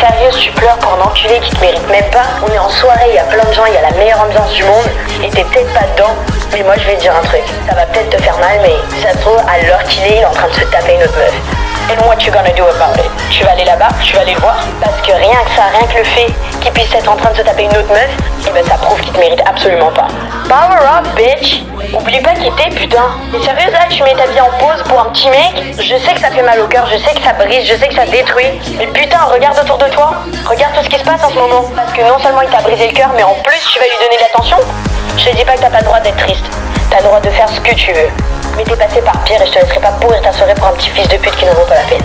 Sérieux, tu pleures pour un enculé qui te mérite même pas On est en soirée, il y a plein de gens, il y a la meilleure ambiance du monde, et t'es peut-être pas dedans. Mais moi, je vais te dire un truc. Ça va peut-être te faire mal, mais ça se trouve, à l'heure qu'il est, il est en train de se taper une autre meuf. And what you gonna do about it? Tu vas aller là-bas, tu vas aller le voir Parce que rien que ça, rien que le fait qu'il puisse être en train de se taper une autre meuf, eh ben ça prouve qu'il te mérite absolument pas. Power up, bitch Oublie pas qui t'es, putain T'es sérieuse là, tu mets ta vie en pause pour un petit mec Je sais que ça fait mal au cœur, je sais que ça brise, je sais que ça détruit, mais putain, regarde autour de toi Regarde tout ce qui se passe en ce moment Parce que non seulement il t'a brisé le cœur, mais en plus tu vas lui donner de l'attention Je te dis pas que t'as pas le droit d'être triste. T'as le droit de faire ce que tu veux. Mais t'es passé par pire et je te laisserai pas pourrir ta soirée pour un petit fils de pute qui ne vaut pas la peine.